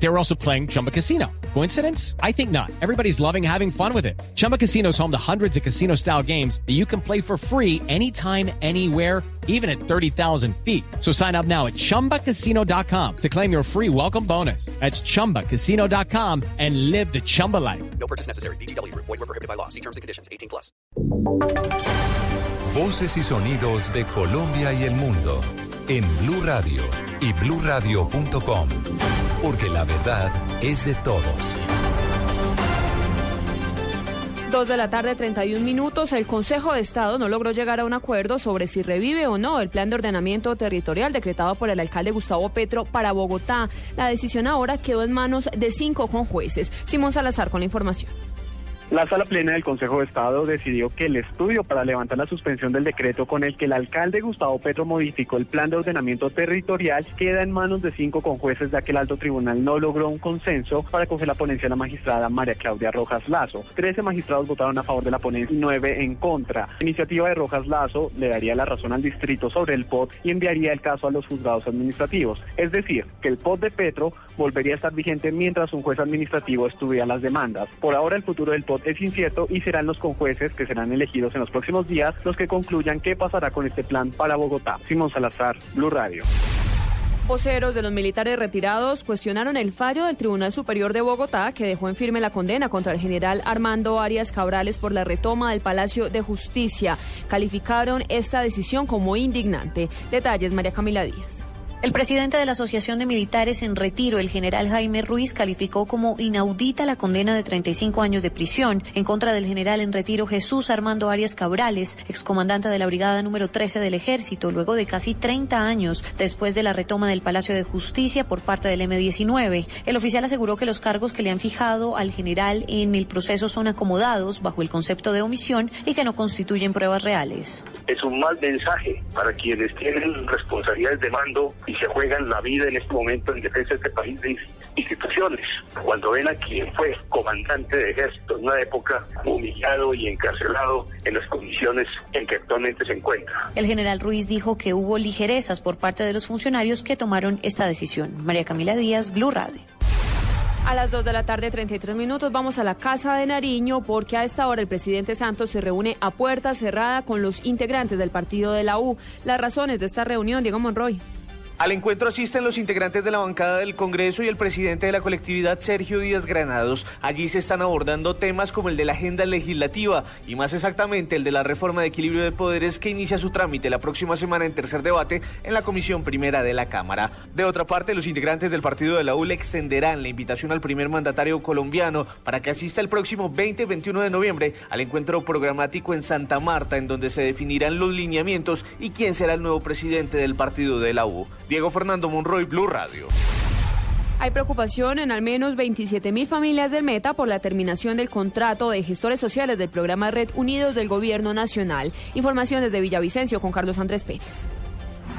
They were also playing Chumba Casino. Coincidence? I think not. Everybody's loving having fun with it. Chumba Casino is home to hundreds of casino style games that you can play for free anytime, anywhere, even at 30,000 feet. So sign up now at chumbacasino.com to claim your free welcome bonus. That's chumbacasino.com and live the Chumba life. No purchase necessary. BGW. Void were prohibited by law. See terms and conditions. 18 plus. Voces y sonidos de Colombia y el mundo en Blue Radio y bluradio.com. Porque la verdad es de todos. Dos de la tarde, 31 minutos. El Consejo de Estado no logró llegar a un acuerdo sobre si revive o no el plan de ordenamiento territorial decretado por el alcalde Gustavo Petro para Bogotá. La decisión ahora quedó en manos de cinco jueces. Simón Salazar con la información. La sala plena del Consejo de Estado decidió que el estudio para levantar la suspensión del decreto con el que el alcalde Gustavo Petro modificó el plan de ordenamiento territorial queda en manos de cinco conjueces, ya que el alto tribunal no logró un consenso para coger la ponencia de la magistrada María Claudia Rojas Lazo. Trece magistrados votaron a favor de la ponencia y nueve en contra. La iniciativa de Rojas Lazo le daría la razón al distrito sobre el POT y enviaría el caso a los juzgados administrativos. Es decir, que el POT de Petro volvería a estar vigente mientras un juez administrativo estudia las demandas. Por ahora el futuro del POT es incierto y serán los conjueces que serán elegidos en los próximos días los que concluyan qué pasará con este plan para Bogotá. Simón Salazar, Blue Radio. Voceros de los militares retirados cuestionaron el fallo del Tribunal Superior de Bogotá que dejó en firme la condena contra el general Armando Arias Cabrales por la retoma del Palacio de Justicia. Calificaron esta decisión como indignante. Detalles, María Camila Díaz. El presidente de la Asociación de Militares en Retiro, el general Jaime Ruiz, calificó como inaudita la condena de 35 años de prisión en contra del general en retiro Jesús Armando Arias Cabrales, excomandante de la Brigada número 13 del Ejército, luego de casi 30 años después de la retoma del Palacio de Justicia por parte del M-19. El oficial aseguró que los cargos que le han fijado al general en el proceso son acomodados bajo el concepto de omisión y que no constituyen pruebas reales. Es un mal mensaje para quienes tienen responsabilidades de mando y se juegan la vida en este momento en defensa de este país de instituciones. Cuando ven a quien fue comandante de ejército en una época humillado y encarcelado en las condiciones en que actualmente se encuentra. El general Ruiz dijo que hubo ligerezas por parte de los funcionarios que tomaron esta decisión. María Camila Díaz, Blue Radio. A las 2 de la tarde, 33 minutos, vamos a la Casa de Nariño porque a esta hora el presidente Santos se reúne a puerta cerrada con los integrantes del partido de la U. Las razones de esta reunión, Diego Monroy. Al encuentro asisten los integrantes de la bancada del Congreso y el presidente de la colectividad, Sergio Díaz Granados. Allí se están abordando temas como el de la agenda legislativa y más exactamente el de la reforma de equilibrio de poderes que inicia su trámite la próxima semana en tercer debate en la Comisión Primera de la Cámara. De otra parte, los integrantes del partido de la UL extenderán la invitación al primer mandatario colombiano para que asista el próximo 20-21 de noviembre al encuentro programático en Santa Marta, en donde se definirán los lineamientos y quién será el nuevo presidente del partido de la U. Diego Fernando Monroy, Blue Radio. Hay preocupación en al menos 27 mil familias del Meta por la terminación del contrato de gestores sociales del programa Red Unidos del Gobierno Nacional. Información desde Villavicencio con Carlos Andrés Pérez.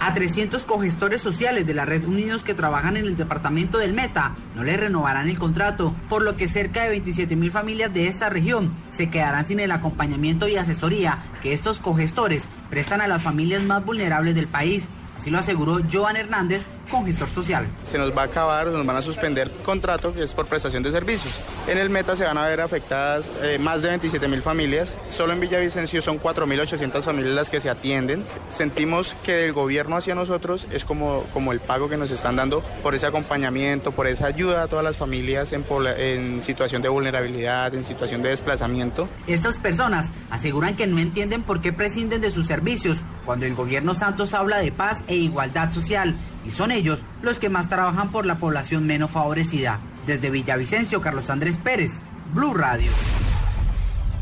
A 300 cogestores sociales de la Red Unidos que trabajan en el departamento del Meta no le renovarán el contrato, por lo que cerca de 27 mil familias de esta región se quedarán sin el acompañamiento y asesoría que estos cogestores prestan a las familias más vulnerables del país. Así lo aseguró Joan Hernández, con gestor social. Se nos va a acabar, nos van a suspender el contrato que es por prestación de servicios. En el Meta se van a ver afectadas eh, más de 27 mil familias. Solo en Villavicencio son 4.800 familias las que se atienden. Sentimos que el gobierno hacia nosotros es como, como el pago que nos están dando por ese acompañamiento, por esa ayuda a todas las familias en, en situación de vulnerabilidad, en situación de desplazamiento. Estas personas aseguran que no entienden por qué prescinden de sus servicios cuando el gobierno Santos habla de paz e igualdad social y son ellos los que más trabajan por la población menos favorecida. Desde Villavicencio, Carlos Andrés Pérez, Blue Radio.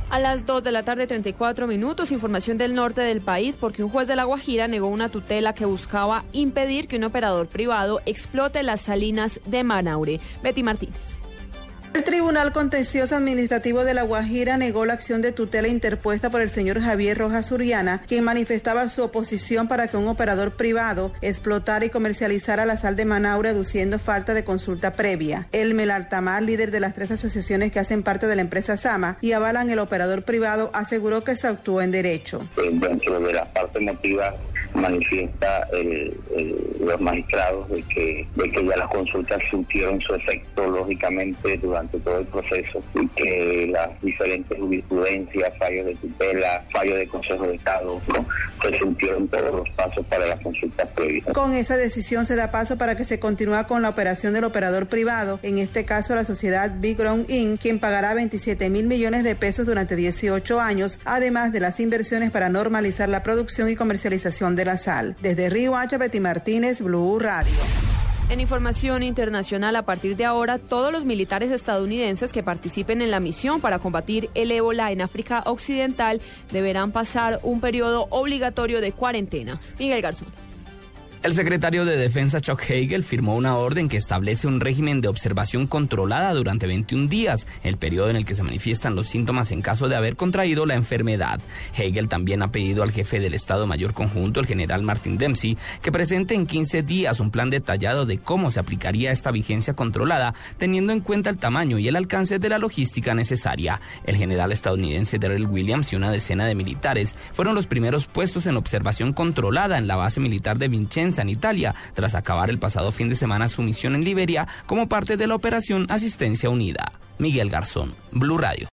A las 2 de la tarde, 34 minutos, información del norte del país, porque un juez de La Guajira negó una tutela que buscaba impedir que un operador privado explote las salinas de Manaure. Betty Martínez. El Tribunal Contencioso Administrativo de La Guajira negó la acción de tutela interpuesta por el señor Javier Rojas Uriana, quien manifestaba su oposición para que un operador privado explotara y comercializara la sal de Manaure, reduciendo falta de consulta previa. El Melartamar, líder de las tres asociaciones que hacen parte de la empresa Sama y avalan el operador privado, aseguró que se actuó en derecho. Dentro de la parte motiva manifiesta los magistrados de que, de que ya las consultas surtieron su efecto lógicamente durante todo el proceso y que las diferentes jurisprudencias, fallos de tutela, fallos de Consejo de Estado, se surtieron todos los pasos para las consultas previstas. Con esa decisión se da paso para que se continúe con la operación del operador privado, en este caso la sociedad Big Ground Inc., quien pagará 27 mil millones de pesos durante 18 años, además de las inversiones para normalizar la producción y comercialización de la sal. Desde Río H. Betty Martínez, Blue Radio. En información internacional, a partir de ahora, todos los militares estadounidenses que participen en la misión para combatir el ébola en África Occidental deberán pasar un periodo obligatorio de cuarentena. Miguel Garzón. El secretario de Defensa Chuck Hagel firmó una orden que establece un régimen de observación controlada durante 21 días, el periodo en el que se manifiestan los síntomas en caso de haber contraído la enfermedad. Hagel también ha pedido al jefe del Estado Mayor Conjunto, el general Martin Dempsey, que presente en 15 días un plan detallado de cómo se aplicaría esta vigencia controlada, teniendo en cuenta el tamaño y el alcance de la logística necesaria. El general estadounidense Darrell Williams y una decena de militares fueron los primeros puestos en observación controlada en la base militar de Vincennes en Italia, tras acabar el pasado fin de semana su misión en Liberia como parte de la operación Asistencia Unida. Miguel Garzón, Blue Radio.